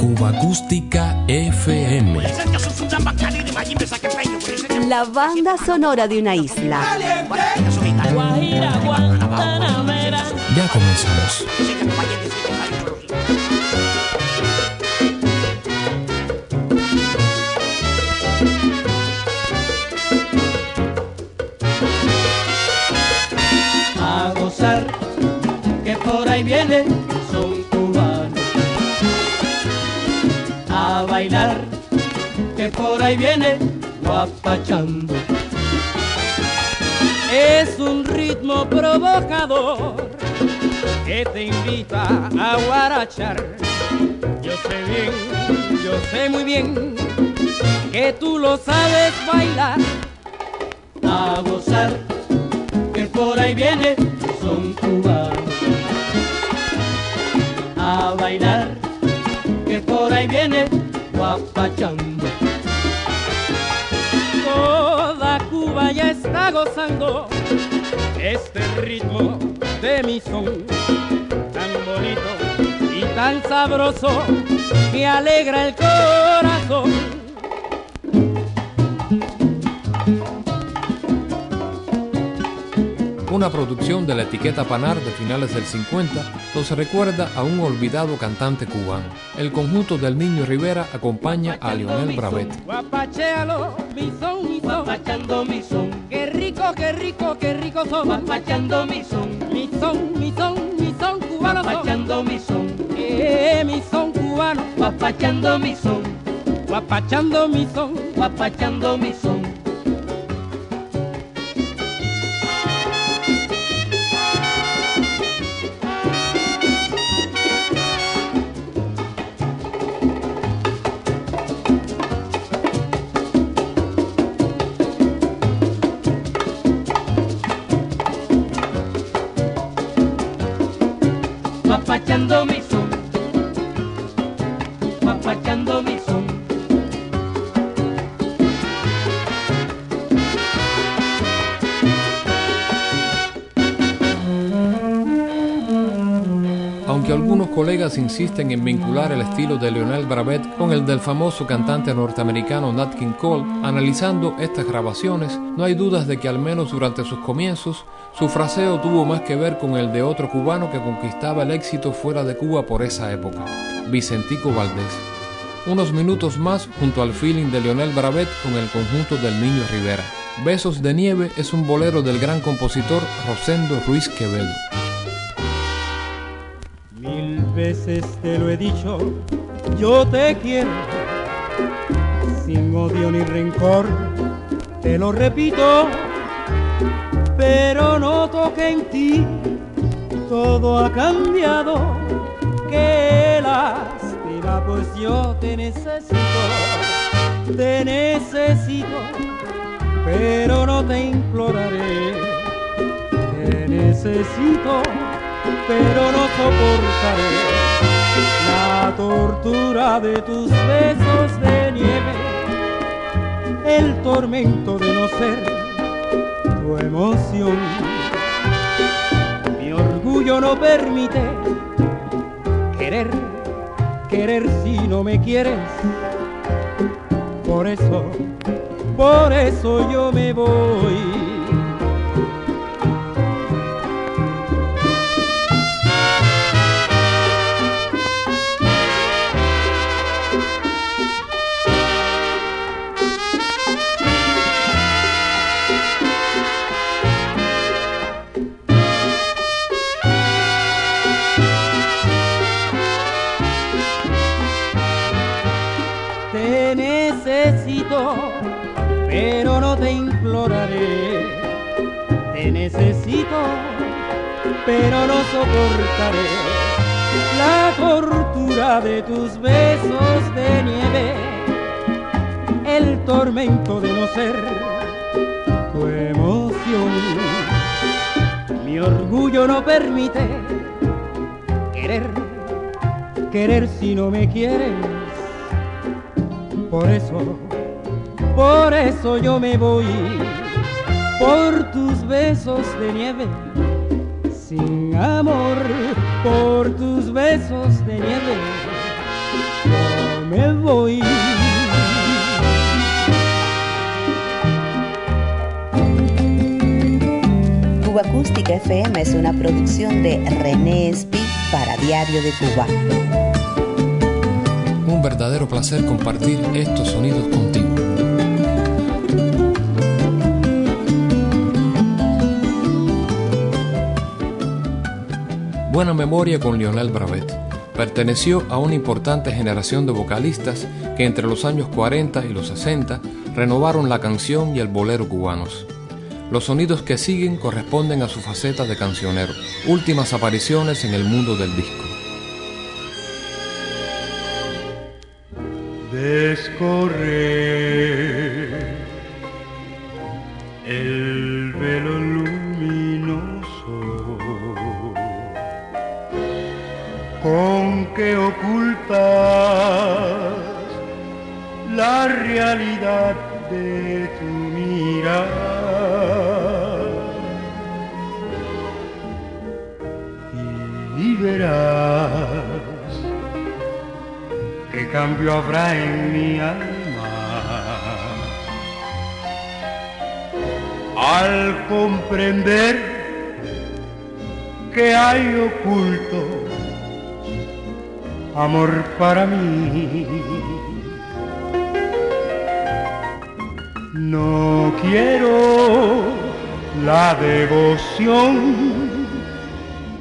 Cuba Acústica FM. La banda sonora de una isla. Ya comenzamos. A gozar, que por ahí viene que por ahí viene guapachando. Es un ritmo provocador que te invita a guarachar. Yo sé bien, yo sé muy bien que tú lo sabes bailar. A gozar, que por ahí viene son cubanos. A bailar, que por ahí viene guapachando. Ya está gozando este ritmo de mi son tan bonito y tan sabroso que alegra el corazón. Una producción de la etiqueta Panar de finales del 50 nos recuerda a un olvidado cantante cubano. El conjunto del Niño Rivera acompaña a Lionel Bravet. Guapachealo, mi son, mi son. Guapachando mi son. Qué rico, qué rico, qué rico son. Guapachando mi son. Mi son, mi son, mi son cubano. Guapachando mi son. Eh, mi son cubano. Guapachando mi son. Guapachando mi son. Guapachando mi son. Colegas insisten en vincular el estilo de Lionel Bravet con el del famoso cantante norteamericano Nat King Cole, analizando estas grabaciones, no hay dudas de que al menos durante sus comienzos, su fraseo tuvo más que ver con el de otro cubano que conquistaba el éxito fuera de Cuba por esa época, Vicentico Valdés. Unos minutos más junto al feeling de Lionel Bravet con el conjunto del Niño Rivera. Besos de Nieve es un bolero del gran compositor Rosendo Ruiz Quevedo. Veces te lo he dicho, yo te quiero, sin odio ni rencor, te lo repito, pero noto que en ti todo ha cambiado, que lástima, pues yo te necesito, te necesito, pero no te imploraré, te necesito pero no soportaré la tortura de tus besos de nieve, el tormento de no ser tu emoción. Mi orgullo no permite querer, querer si no me quieres. Por eso, por eso yo me voy. Pero no soportaré la tortura de tus besos de nieve, el tormento de no ser tu emoción. Mi orgullo no permite querer, querer si no me quieres. Por eso, por eso yo me voy, por tus besos de nieve, amor por tus besos de nieve. Yo me voy. Cuba Acústica FM es una producción de René Espi para Diario de Cuba. Un verdadero placer compartir estos sonidos contigo. Buena memoria con Lionel Bravet. Perteneció a una importante generación de vocalistas que entre los años 40 y los 60 renovaron la canción y el bolero cubanos. Los sonidos que siguen corresponden a su faceta de cancionero, últimas apariciones en el mundo del disco. Descorre que ocultas la realidad de tu mirada. verás qué cambio habrá en mi alma al comprender que hay oculto amor para mí. No quiero la devoción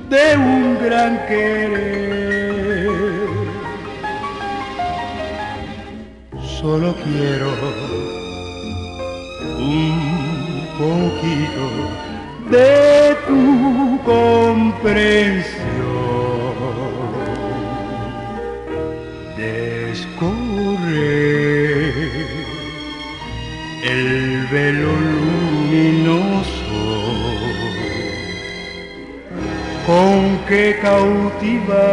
de un gran querer. Solo quiero un poquito de tu comprensión. Velo luminoso con que cautiva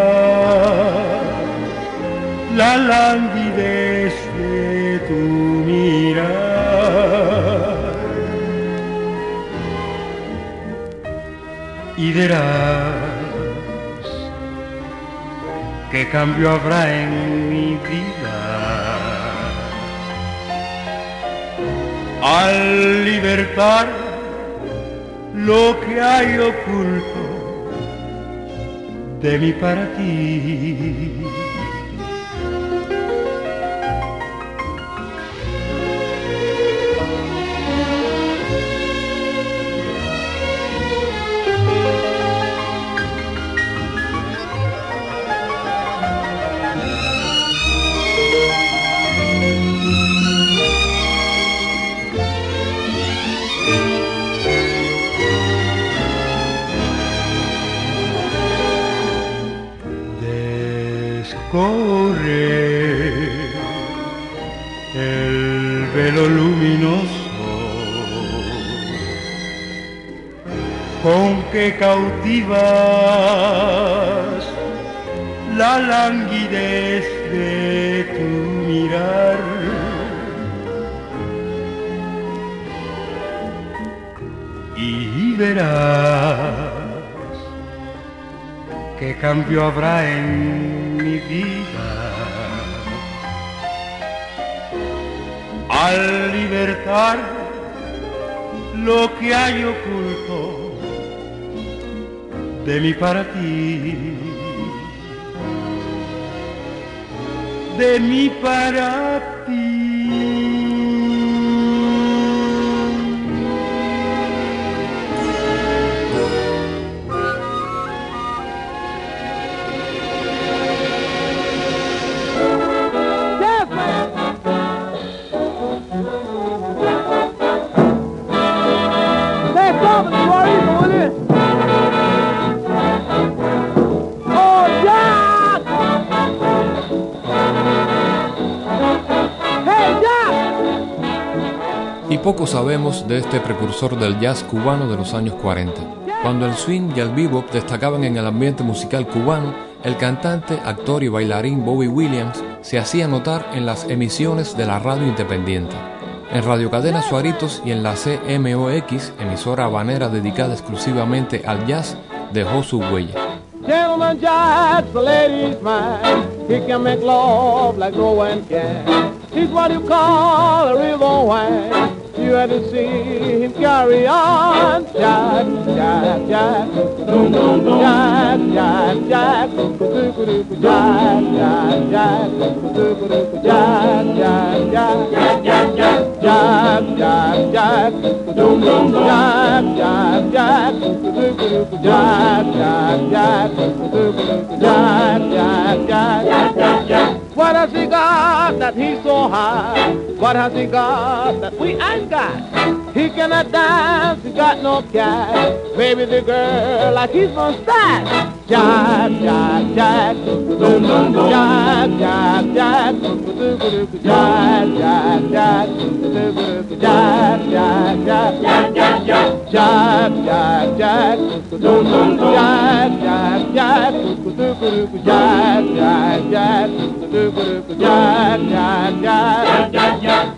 la languidez de tu mirar. Y verás qué cambio habrá en mi vida al libertar lo que hay oculto de mí para ti. Cautivas la languidez de tu mirar. Y verás qué cambio habrá en mi vida al libertar lo que hay oculto de mí para ti, de mí para ti. Poco sabemos de este precursor del jazz cubano de los años 40. Cuando el swing y el bebop destacaban en el ambiente musical cubano, el cantante, actor y bailarín Bobby Williams se hacía notar en las emisiones de la radio independiente. En Radio Cadena Suaritos y en la CMOX, emisora habanera dedicada exclusivamente al jazz, dejó su huella. You had to see him carry on. Jack, Jack, Jack. Dum, dum, dum. Jack, Jack, Jack. Jack, Jack, Jack. Jack, Jack, Jack. Jack, Jack, Jack. Jack, Jack, Jack. Dum, dum, dum. Jack, Jack, Jack. Jack, Jack, Jack. Jack, Jack, Jack. Jack, Jack, Jack. What has he got that he's so high? What has he got that we ain't got? He cannot dance, he got no cat. Maybe the girl like his mustache. start. Jive, jive, jive. Boom, boom, boom. Jive, jive, jive. Jive, jive, jive. Jive, jive, jive. Jive, jive, jive. Jive, jive, jive. Boom, boom, boom. Jive, jive, jive. Jive, jive, jive. Jive, jive, jive. Jive, jive, jive.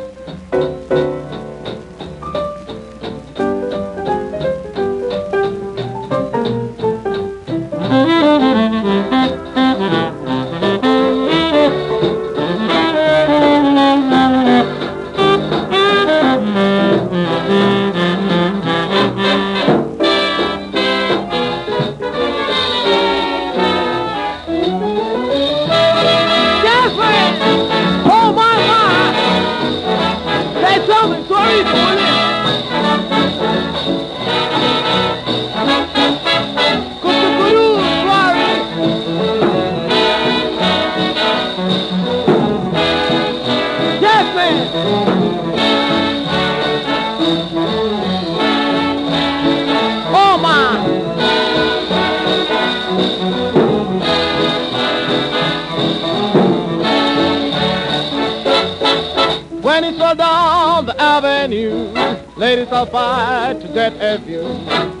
try to get a view.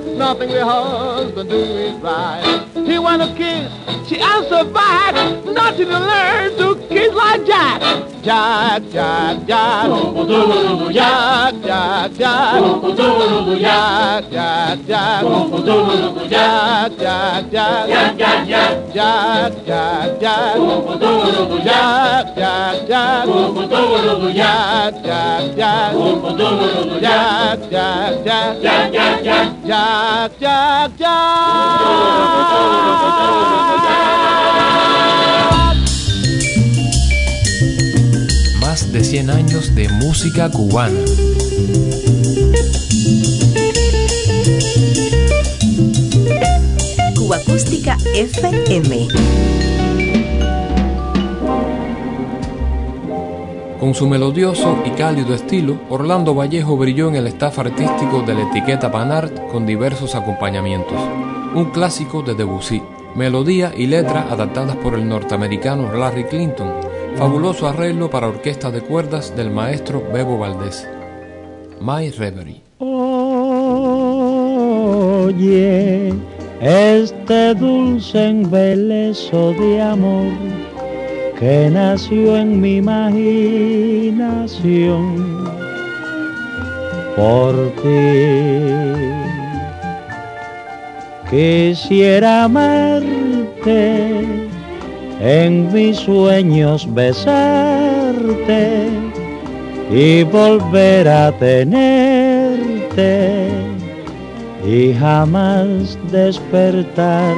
Nothing the husband do is right. He want to kiss, she answered back. Nothing to learn to kiss like Jack. Jack, Jack, Jack. Jack, Jack, Jack. Jack, Jack, Jack. Jack, Jack, Jack. Jack, Jack, Jack. Jack, Jack, Jack. Jack, Jack, Jack. Jack, Jack, Jack. Jack, Jack, Jack. Jack, Jack, Jack. Jack, Jack, Jack. Más de 100 años de música cubana. Cuba Acústica FM. Con su melodioso y cálido estilo, Orlando Vallejo brilló en el staff artístico de la etiqueta Panart con diversos acompañamientos. Un clásico de Debussy, melodía y letra adaptadas por el norteamericano Larry Clinton, fabuloso arreglo para orquesta de cuerdas del maestro Bebo Valdés. My Reverie. Oye, este dulce embeleso de amor que nació en mi imaginación por ti. Quisiera amarte, en mis sueños besarte y volver a tenerte y jamás despertar.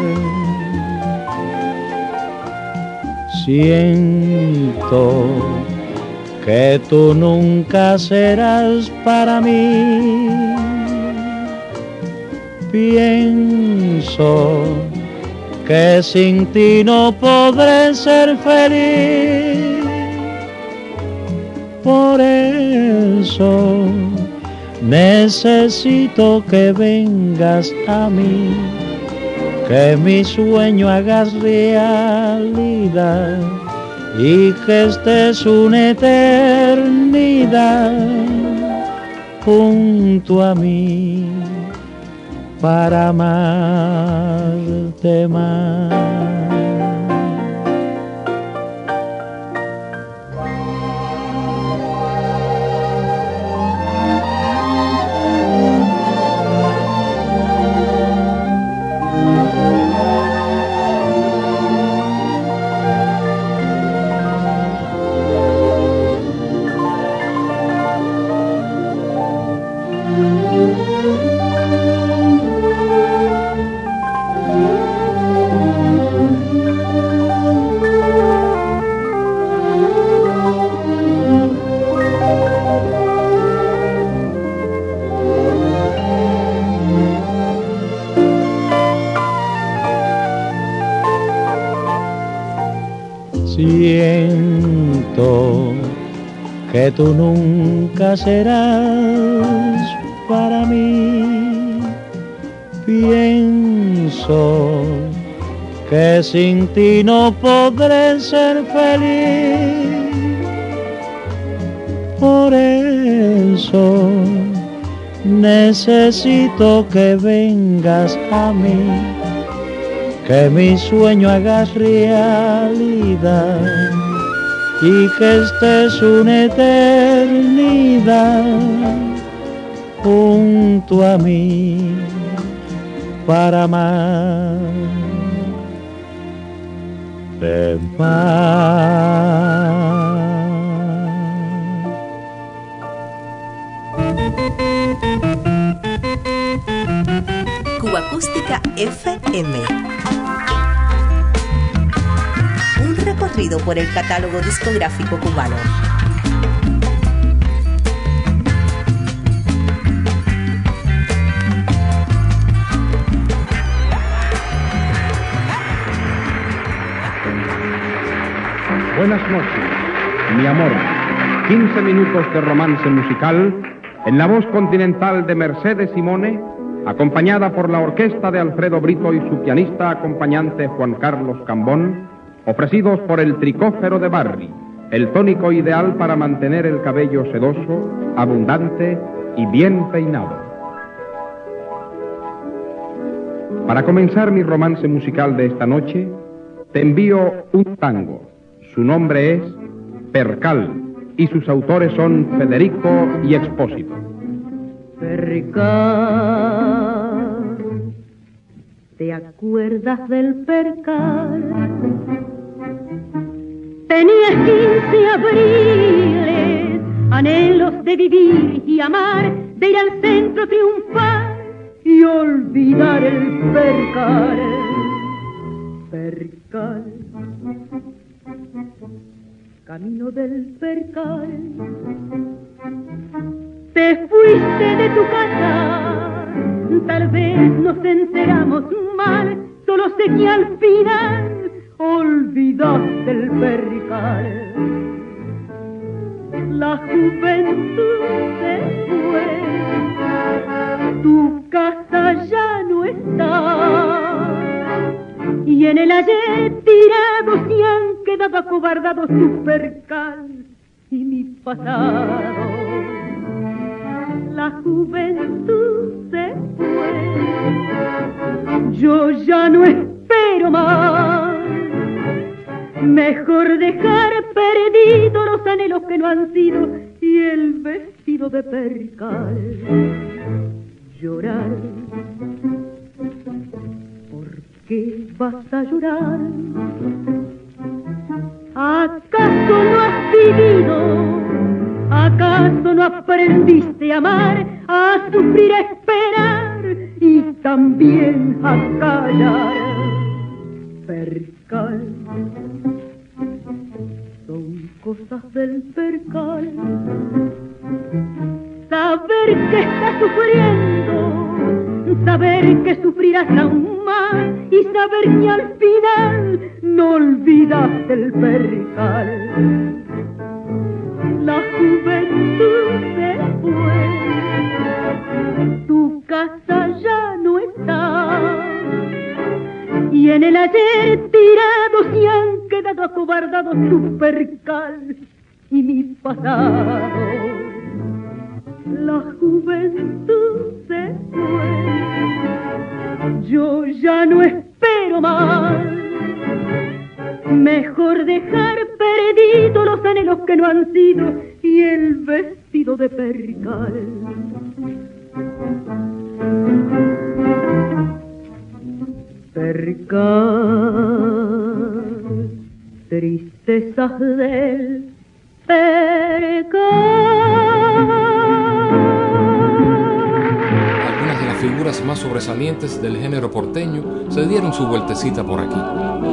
Siento que tú nunca serás para mí. Pienso que sin ti no podré ser feliz. Por eso necesito que vengas a mí, que mi sueño hagas realidad y que estés una eternidad junto a mí para amarte más. Tú nunca serás para mí. Pienso que sin ti no podré ser feliz. Por eso necesito que vengas a mí que mi sueño hagas realidad y que estés una eternidad junto a mí para amar. Cuba Acústica FM. Por el catálogo discográfico cubano. Buenas noches, mi amor. 15 minutos de romance musical en la voz continental de Mercedes Simone, acompañada por la orquesta de Alfredo Brito y su pianista acompañante Juan Carlos Cambón, ofrecidos por el tricófero de Barry, el tónico ideal para mantener el cabello sedoso, abundante y bien peinado. Para comenzar mi romance musical de esta noche, te envío un tango. Su nombre es Percal y sus autores son Federico y Expósito. Percal, ¿te acuerdas del percal? Tenías quince abriles, anhelos de vivir y amar, de ir al centro triunfar y olvidar el percal. Percal, camino del percal. Te fuiste de tu casa, tal vez nos enteramos mal, solo sé que al final olvidaste el percal. La juventud se fue, tu casa ya no está, y en el ayer tirado se han quedado acobardados tu percal y mi pasado la juventud se fue. Yo ya no espero más. Mejor dejar perdidos los anhelos que no han sido y el vestido de percal. Llorar. ¿Por qué vas a llorar? ¿Acaso no has vivido? ¿Acaso no aprendiste a amar, a sufrir, a esperar y también a callar? Percal, son cosas del percal. Saber que está sufriendo, saber que sufrirás aún más y saber que al final no olvidaste el percal. La juventud se fue, tu casa ya no está y en el ayer tirado se han quedado acobardados tu percal y mi pasado. La juventud se fue, yo ya no espero más. Mejor dejar perdidos los anhelos que no han sido y el vestido de percal percal, tristezas del. Algunas de las figuras más sobresalientes del género porteño se dieron su vueltecita por aquí.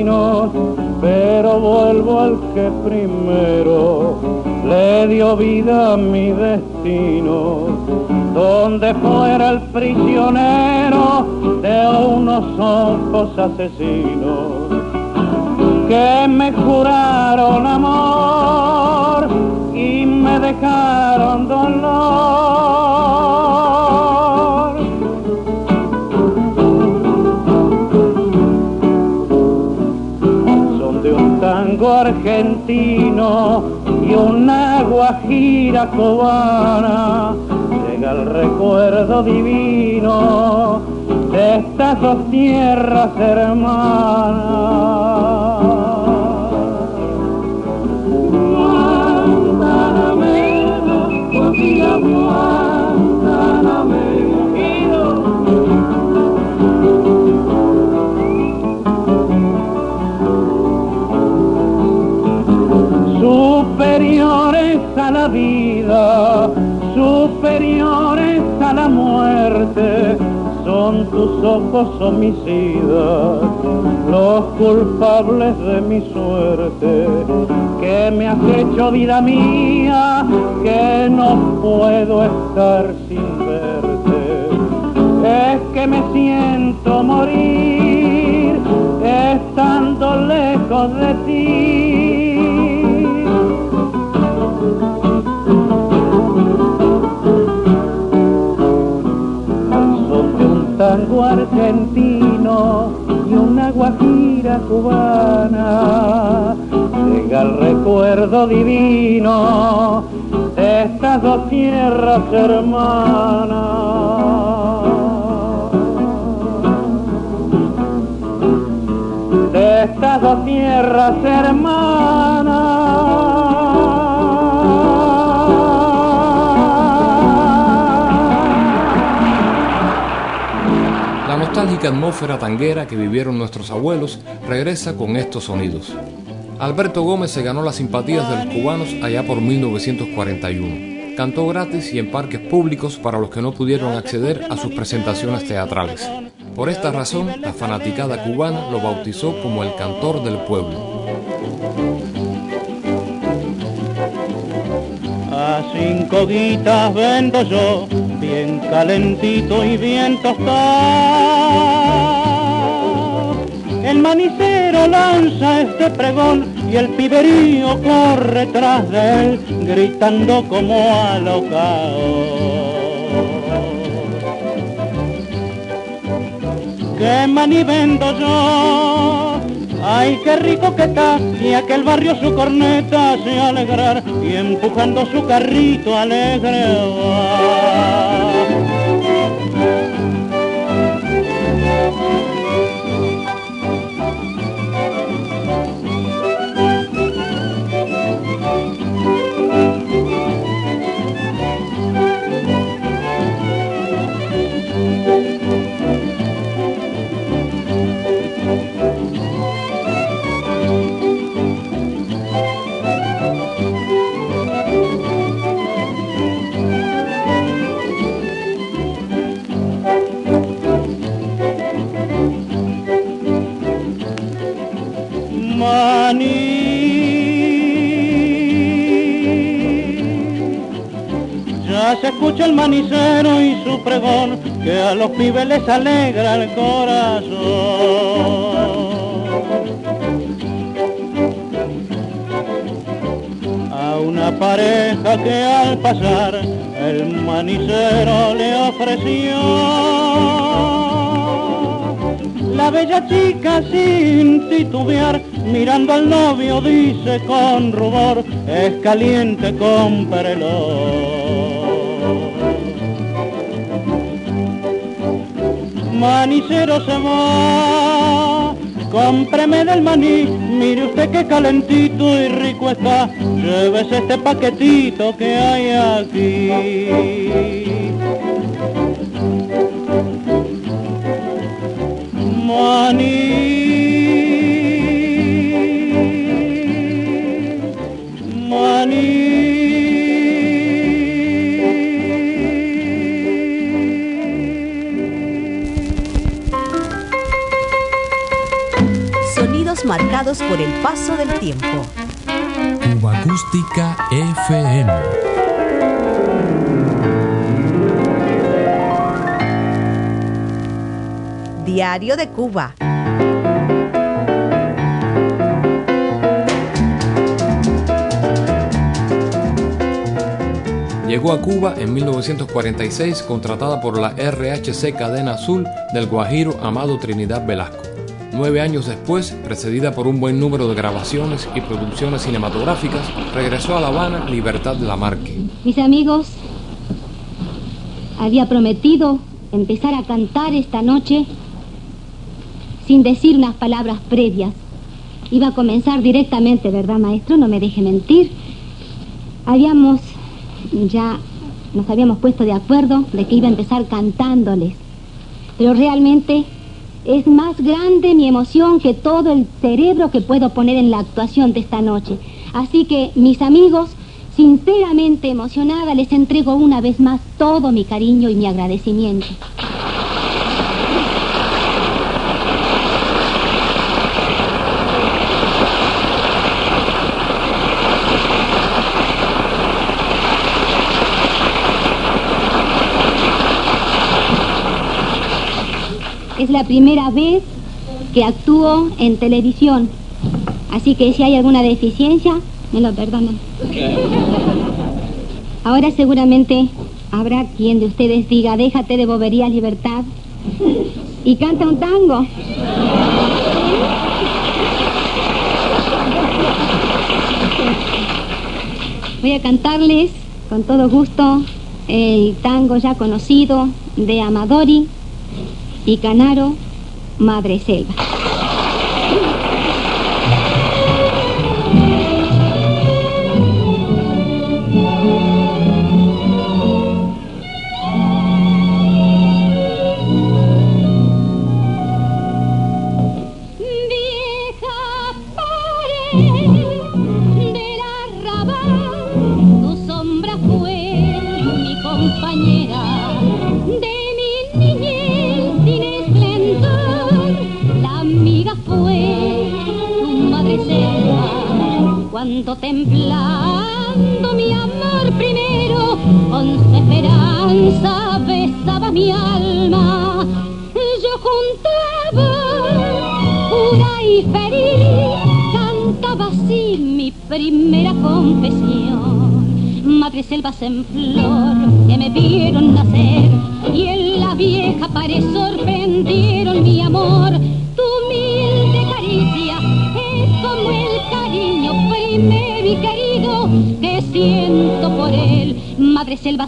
le dio vida a mi destino, donde fuera el prisionero de unos ojos asesinos que me juraron amor y me dejaron dolor. Son de un tango argentino y una guajira cubana. Llega el recuerdo divino de estas dos tierras hermanas. Vida, superiores a la muerte, son tus ojos homicidas, los culpables de mi suerte, que me has hecho vida mía, que no puedo estar sin verte, es que me siento morir estando lejos de ti. Argentino y una guajira cubana. Llega el recuerdo divino de estas dos tierras hermanas. De estas dos tierras hermanas. Atmósfera tanguera que vivieron nuestros abuelos regresa con estos sonidos. Alberto Gómez se ganó las simpatías de los cubanos allá por 1941. Cantó gratis y en parques públicos para los que no pudieron acceder a sus presentaciones teatrales. Por esta razón, la fanaticada cubana lo bautizó como el cantor del pueblo. A cinco guitas vendo yo, bien calentito y bien tostado. El manicero lanza este pregón y el piberío corre tras de él, gritando como alocao. Que mani vendo yo, Ay, qué rico que está, y aquel barrio su corneta hace alegrar, y empujando su carrito alegre va. Manicero y su pregón, que a los pibes les alegra el corazón. A una pareja que al pasar el manicero le ofreció la bella chica sin titubear, mirando al novio dice con rubor, es caliente, cómprelo. Manicero se va, cómpreme del maní, mire usted qué calentito y rico está, llévese este paquetito que hay aquí. Sonidos marcados por el paso del tiempo. Cuba Acústica FM. Diario de Cuba. Llegó a Cuba en 1946 contratada por la RHC Cadena Azul del Guajiro Amado Trinidad Velasco. Nueve años después, precedida por un buen número de grabaciones y producciones cinematográficas, regresó a La Habana Libertad Lamarque. Mis amigos, había prometido empezar a cantar esta noche sin decir unas palabras previas. Iba a comenzar directamente, ¿verdad, maestro? No me deje mentir. Habíamos ya nos habíamos puesto de acuerdo de que iba a empezar cantándoles. Pero realmente es más grande mi emoción que todo el cerebro que puedo poner en la actuación de esta noche. Así que, mis amigos, sinceramente emocionada, les entrego una vez más todo mi cariño y mi agradecimiento. Es la primera vez que actúo en televisión. Así que si hay alguna deficiencia, me lo perdonan. Ahora seguramente habrá quien de ustedes diga, déjate de bobería, libertad, y canta un tango. Voy a cantarles con todo gusto el tango ya conocido de Amadori y Canaro, Madre Selva.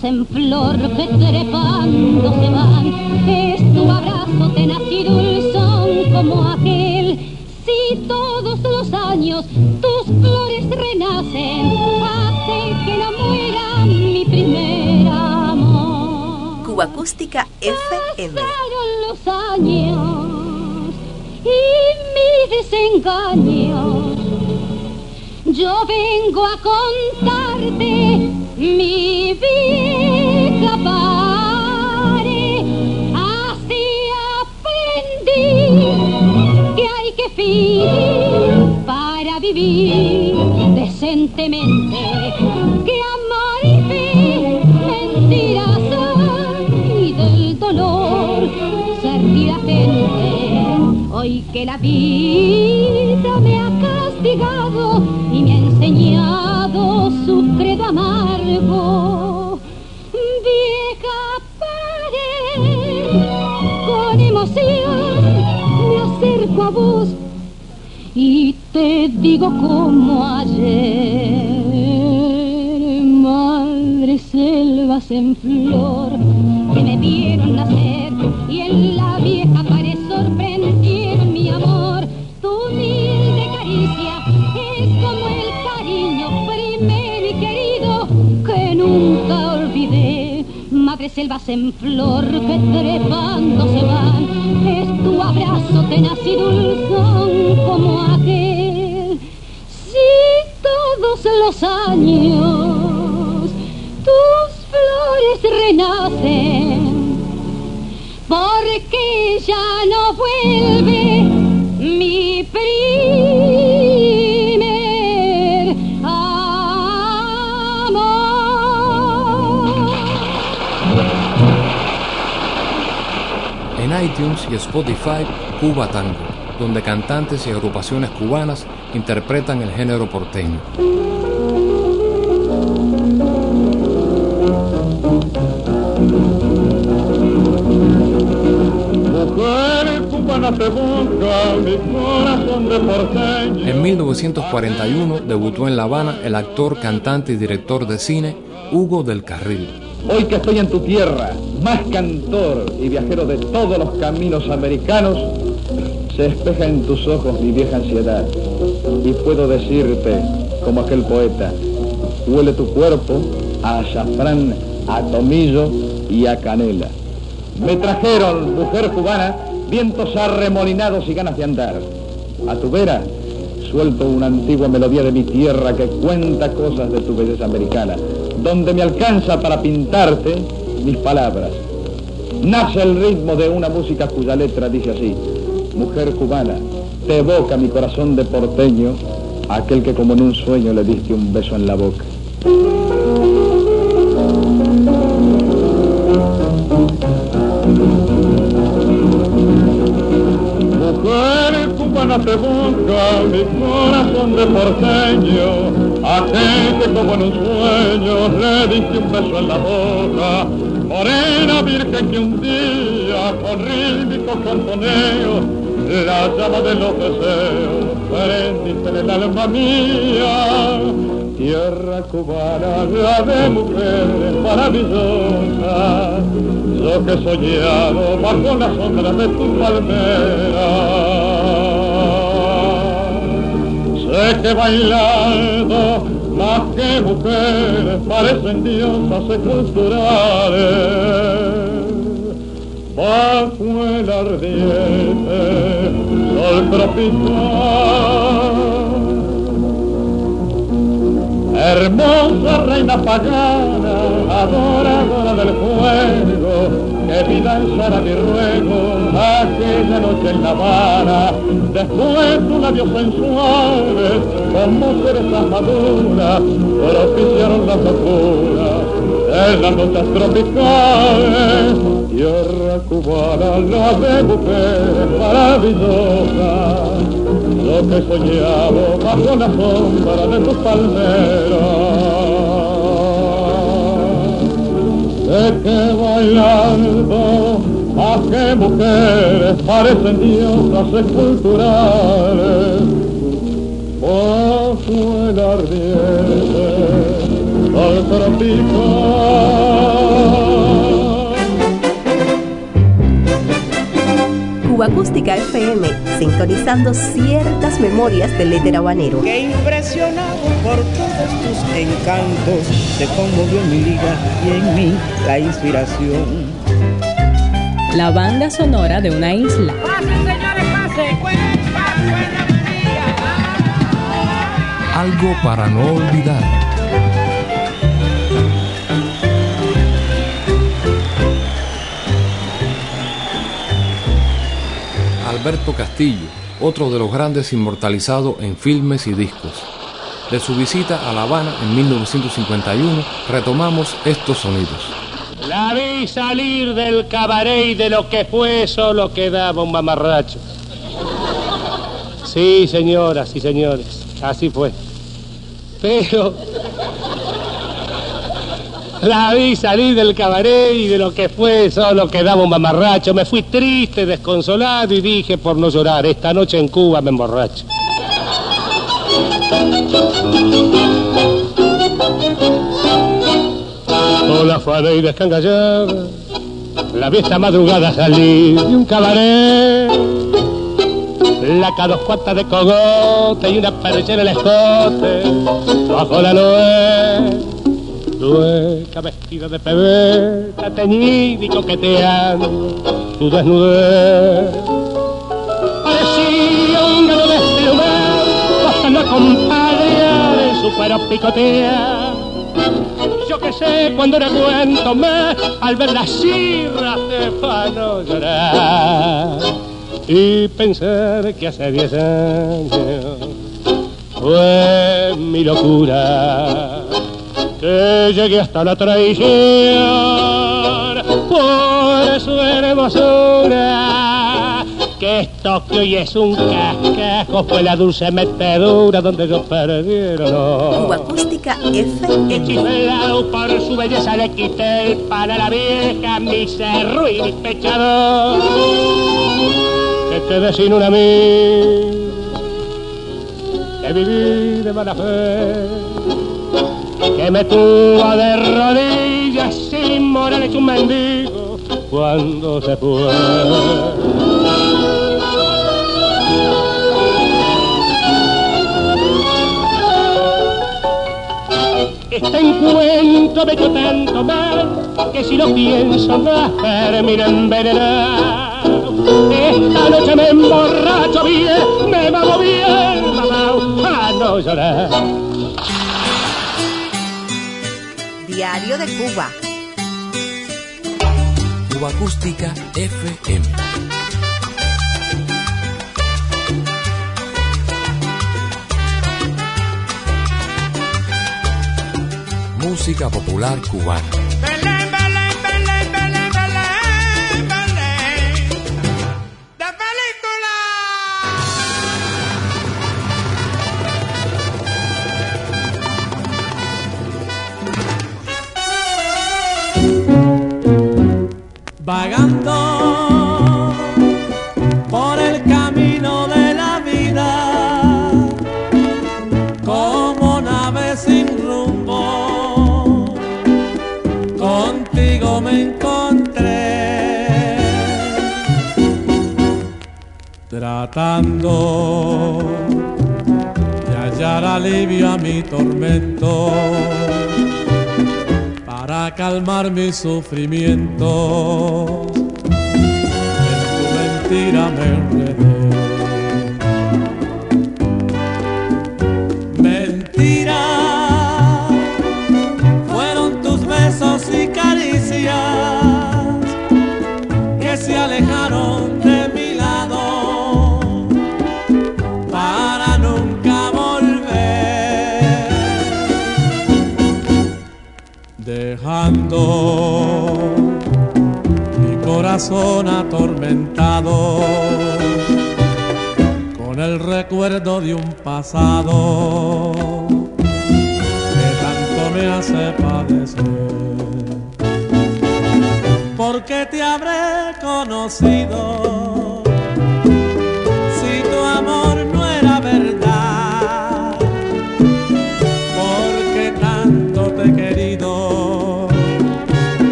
En flor que trepando se van, es tu abrazo tenaz y dulzón como aquel. Si todos los años tus flores renacen, hacen que no muera mi primer amor. Cuba Acústica FM. Pasaron los años y mi desengaño. Yo vengo a contarte mi vieja decentemente. Que amar y fe mentiras y del dolor. Ser gente hoy que la vida me ha castigado y me ha enseñado su credo amargo. Vieja pared con emoción me acerco a vos y te digo como ayer, madre selvas en flor que me vieron nacer y en la vieja pared sorprendieron mi amor. Tu humilde caricia es como el cariño primero y querido que nunca olvidé. Madre selvas en flor que trepando se van, es tu abrazo tenaz y dulzón como aquel. Los años tus flores renacen, porque ya no vuelve mi primer amor. En iTunes y Spotify, Cuba Tango, donde cantantes y agrupaciones cubanas interpretan el género porteño. En 1941 debutó en La Habana el actor, cantante y director de cine Hugo del Carril. Hoy que estoy en tu tierra, más cantor y viajero de todos los caminos americanos, se espeja en tus ojos mi vieja ansiedad. Y puedo decirte, como aquel poeta, huele tu cuerpo a azafrán, a tomillo y a canela. Me trajeron, mujer cubana, vientos arremolinados y ganas de andar. A tu vera suelto una antigua melodía de mi tierra que cuenta cosas de tu belleza americana, donde me alcanza para pintarte mis palabras. Nace el ritmo de una música cuya letra dice así, mujer cubana, te evoca mi corazón de porteño, aquel que como en un sueño le diste un beso en la boca. Mujer cubana te busca mi corazón de porteño, aquel que como en un sueño le diste un beso en la boca, morena virgen que un día con rítmico cantoneo la llama de los deseos prendiste en el alma mía. Tierra cubana, la de mujeres maravillosas, yo que he soñado bajo la sombra de tu palmera. Sé que bailando más que mujeres parecen diosas esculturales bajo el ardiente sol tropical. Hermosa reina pagana, adoradora del fuego, que vida alzara mi ruego noche en La Habana. Después tus labios sensuales, como cerezas maduras, propiciaron la locura en las noches tropicales. Tierra cubana, la de mujeres maravillosas, lo que soñaba bajo la sombra de tus palmeras. Sé que bailando, más que mujeres parecen diosas esculturales, bajo el ardiente sol tropical. Cuba Acústica FM, sintonizando ciertas memorias del éter habanero. Que impresionado por todos tus encantos, te conmovió mi liga y en mí la inspiración. La banda sonora de una isla. ¡Pasen, señores, pasen! Algo para no olvidar. Alberto Castillo, otro de los grandes inmortalizados en filmes y discos. De su visita a La Habana en 1951 retomamos estos sonidos. La vi salir del cabaret y de lo que fue solo quedaba un mamarracho. Sí, señoras y señores, así fue. Pero la vi salir del cabaret y de lo que fue solo quedaba un mamarracho. Me fui triste, desconsolado y dije por no llorar, esta noche en Cuba me emborracho. Hola, fue y descangallada. La vi esta madrugada salir de un cabaret. La dos cuartas de cogote y una perchera en el escote. Bajo la noche Lueca vestida de pebeta, teñida y coqueteando tu desnudez. Parecía un grano de hasta la compadre en su cuero picotea. Sé, cuando era cuento me, al ver las sirras de fano llorar y pensar que hace diez años fue mi locura que llegué hasta la traición por su hermosura. Que esto que hoy es un cascajo fue la dulce metedura donde yo perdí el Cuba Acústica. Hechizado por su belleza le quité el pan a la vieja, mi cerro y mi pechador. Que quedé sin un amigo, que viví de mala fe que me tuvo de rodillas sin moral hecho un mendigo cuando se fue. Este encuentro me echó tanto mal que si lo pienso más termina envenenado. Esta noche me emborracho bien, me va bien, mamá, a no llorar. Diario de Cuba. Cuba Acústica FM. Música popular cubana. vagando tratando de hallar alivio a mi tormento para calmar mi sufrimiento. En tu mentira me enredé. Corazón atormentado con el recuerdo de un pasado que tanto me hace padecer. Porque te habré conocido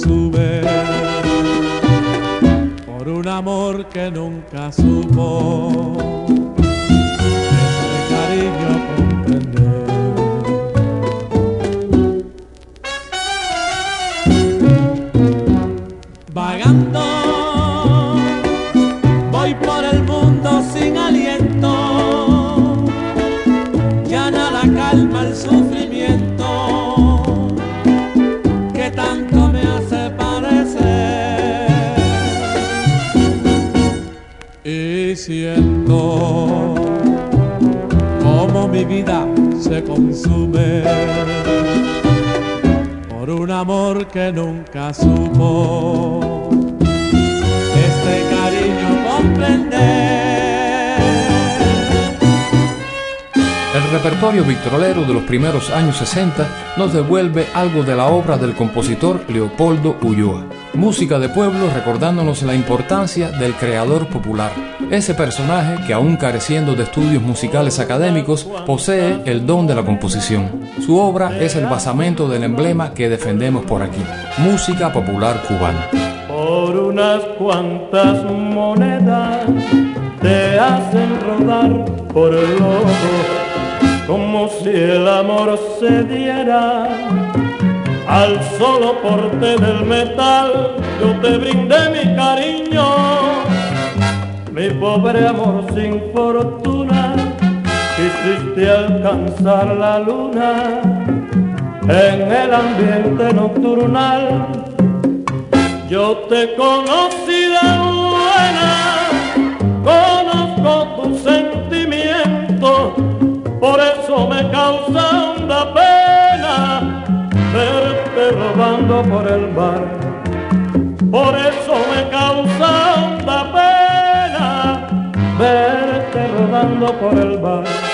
se consume un amor que nunca supo consume por un amor que nunca supo este cariño comprender. El repertorio victrolero de los primeros años 60 nos devuelve algo de la obra del compositor Leopoldo Ulloa. Música de pueblo recordándonos la importancia del creador popular, ese personaje que aún careciendo de estudios musicales académicos posee el don de la composición. Su obra es el basamento del emblema que defendemos por aquí, música popular cubana. Por unas cuantas monedas te hacen rodar por el lodo como si el amor se diera al solo porte del metal. Yo te brindé mi cariño, mi pobre amor sin fortuna, quisiste alcanzar la luna en el ambiente nocturnal. Yo te conocí de buena, conozco tu sentimiento por eso me causa una pena verte robando por el mar. Por eso me causa una pena verte rodando por el bar.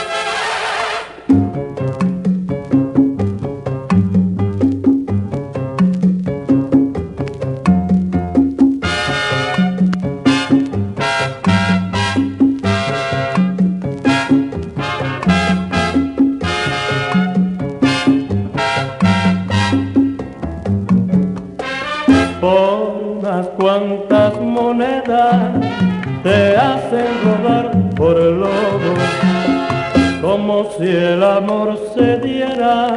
Si el amor se diera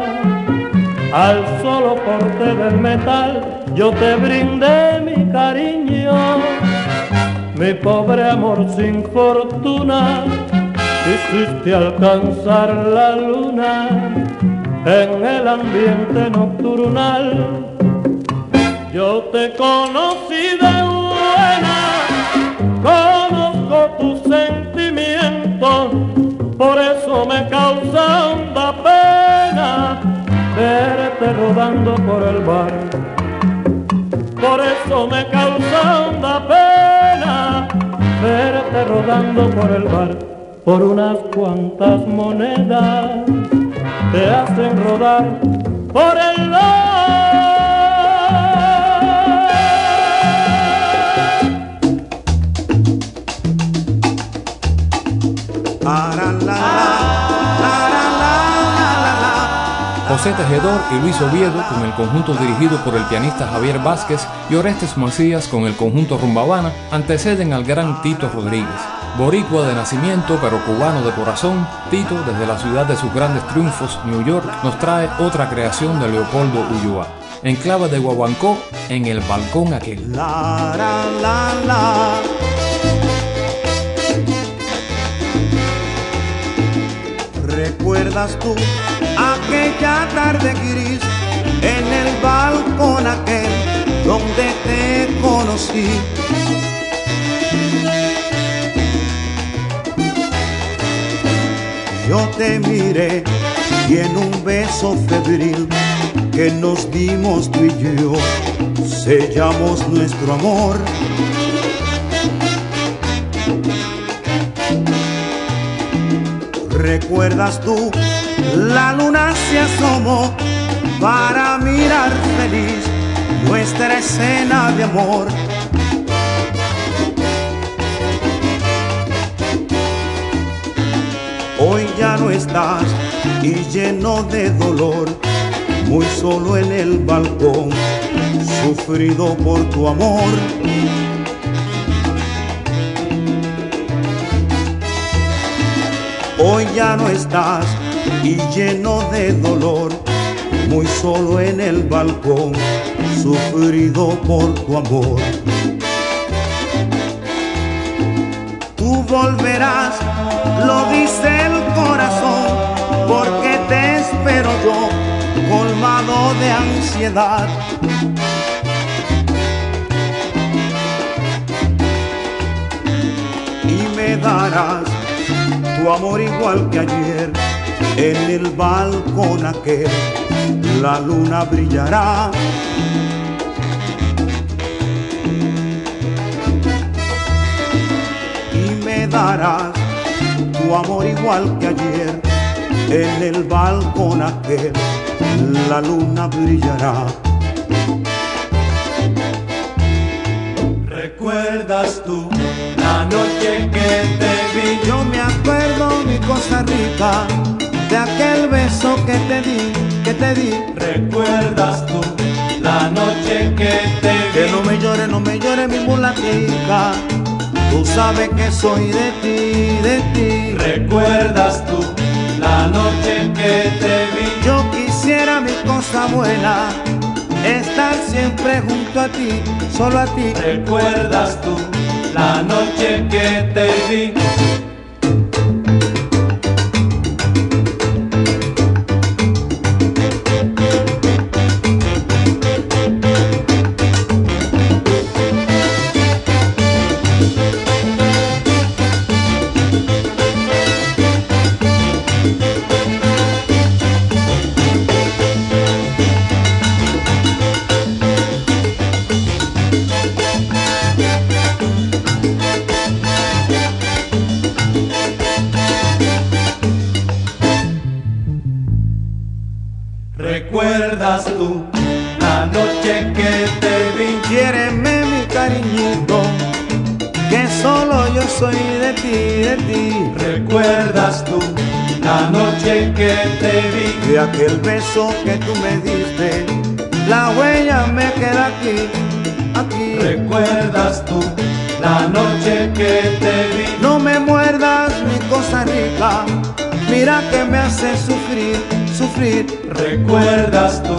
al solo porte del metal. Yo te brindé mi cariño, mi pobre amor sin fortuna, quisiste alcanzar la luna en el ambiente nocturnal. Yo te conocí de conozco tus sentimientos, por eso me causa honda pena verte rodando por el bar. Por eso me causa honda pena verte rodando por el bar. Por unas cuantas monedas te hacen rodar por el bar. José Tejedor y Luis Oviedo con el conjunto dirigido por el pianista Javier Vázquez y Orestes Macías con el conjunto Rumbabana anteceden al gran Tito Rodríguez. Boricua de nacimiento pero cubano de corazón, Tito desde la ciudad de sus grandes triunfos, New York, nos trae otra creación de Leopoldo Ulloa. Enclave de Guaguancó en el balcón aquel. ¿Recuerdas tú aquella tarde gris en el balcón aquel donde te conocí. Yo te miré y en un beso febril que nos dimos tú y yo, sellamos nuestro amor. ¿Recuerdas tú la luna se asomó para mirar feliz nuestra escena de amor. Hoy ya no estás y lleno de dolor, muy solo en el balcón, sufrido por tu amor. Hoy ya no estás y lleno de dolor, muy solo en el balcón, sufrido por tu amor. Tú volverás, lo dice el corazón, porque te espero yo, colmado de ansiedad. Y me darás tu amor igual que ayer En el balcón aquel la luna brillará. Y me darás tu amor igual que ayer. En el balcón aquel la luna brillará. ¿Recuerdas tú la noche que te rica, de aquel beso que te di, que te di. ¿Recuerdas tú la noche que te vi? Que no me llore, no me llore mi mulatica. Tú sabes que soy de ti, de ti. ¿Recuerdas tú la noche que te vi? Yo quisiera mi cosa buena estar siempre junto a ti, solo a ti. ¿Recuerdas tú la noche que te vi? ¿Recuerdas tú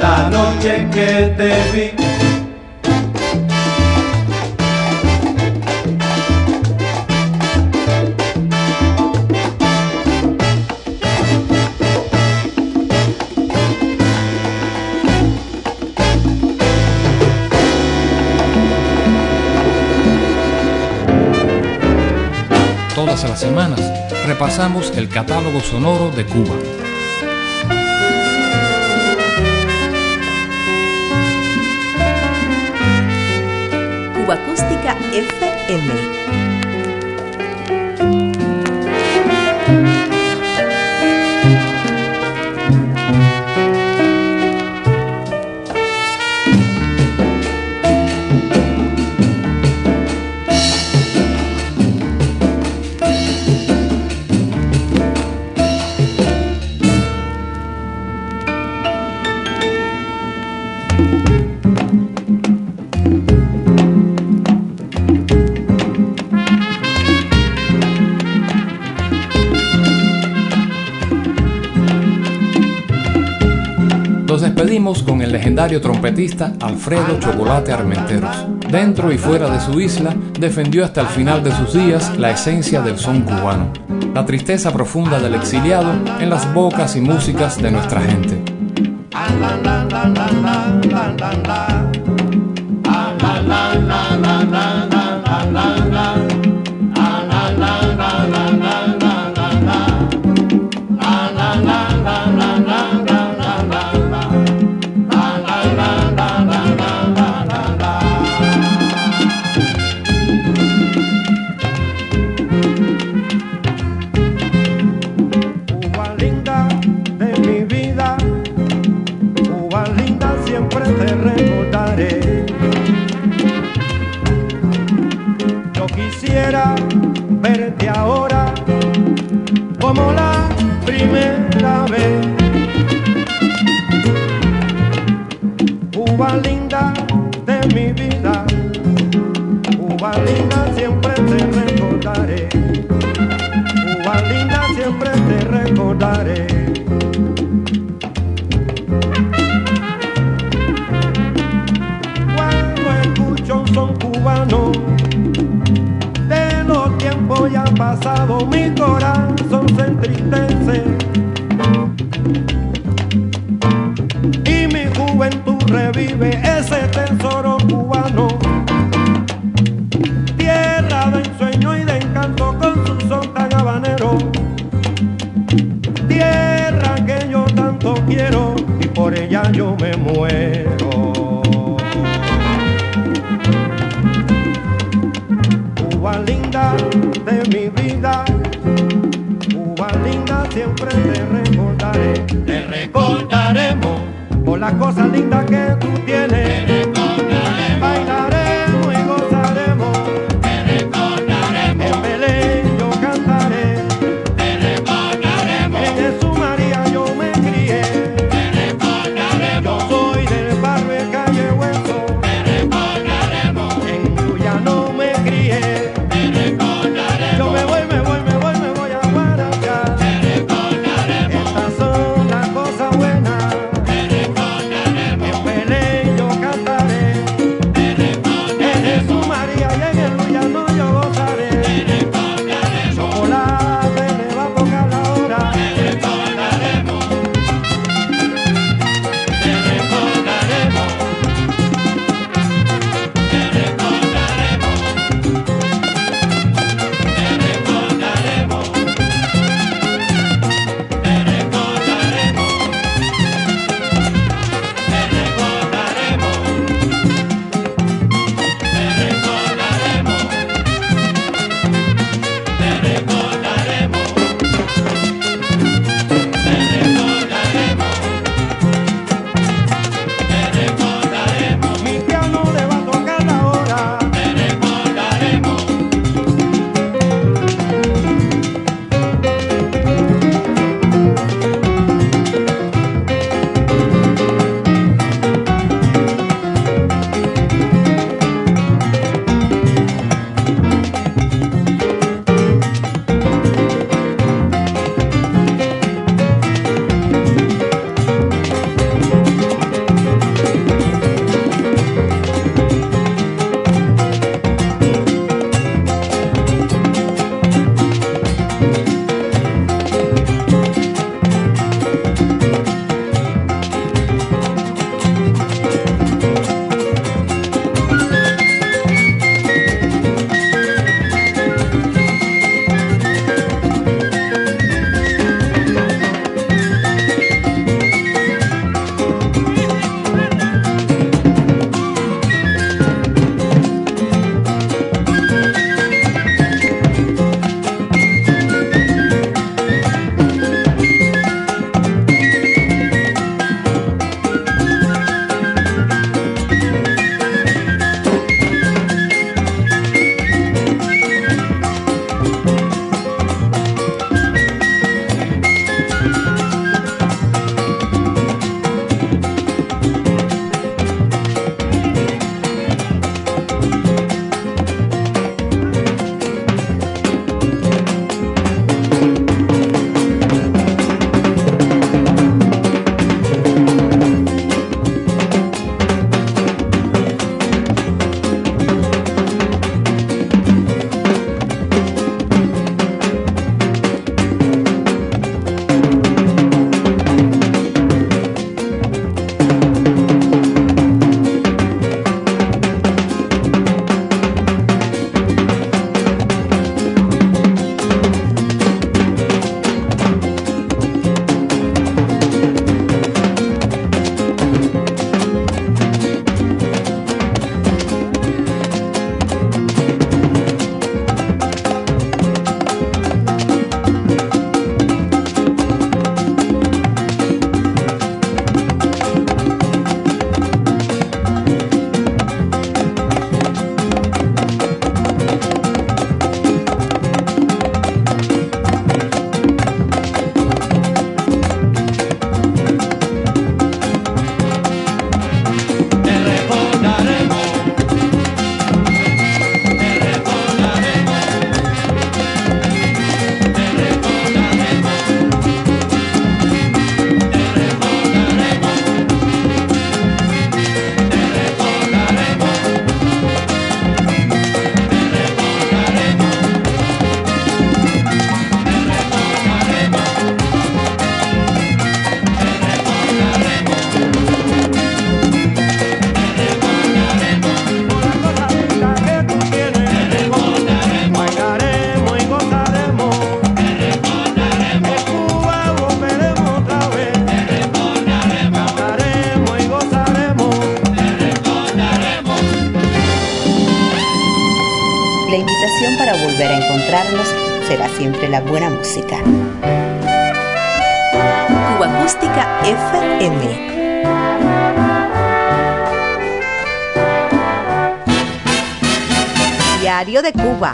la noche que te vi? Todas las semanas repasamos el catálogo sonoro de Cuba. Acústica FM. Trompetista Alfredo Chocolate Armenteros. Dentro y fuera de su isla, defendió hasta el final de sus días la esencia del son cubano, la tristeza profunda del exiliado en las bocas y músicas de nuestra gente. Verte ahora como la primera vez. Cuba linda de mi vida, Cuba linda siempre te recordaré. Cuba linda siempre te recordaré. Cuando escucho un son cubano, pasados, mi corazón se entristece. Y mi juventud revive ese tesoro te recordaré. Te recordaremos por las cosas lindas que tú tienes. Te recordaremos. Bailaré.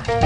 Diario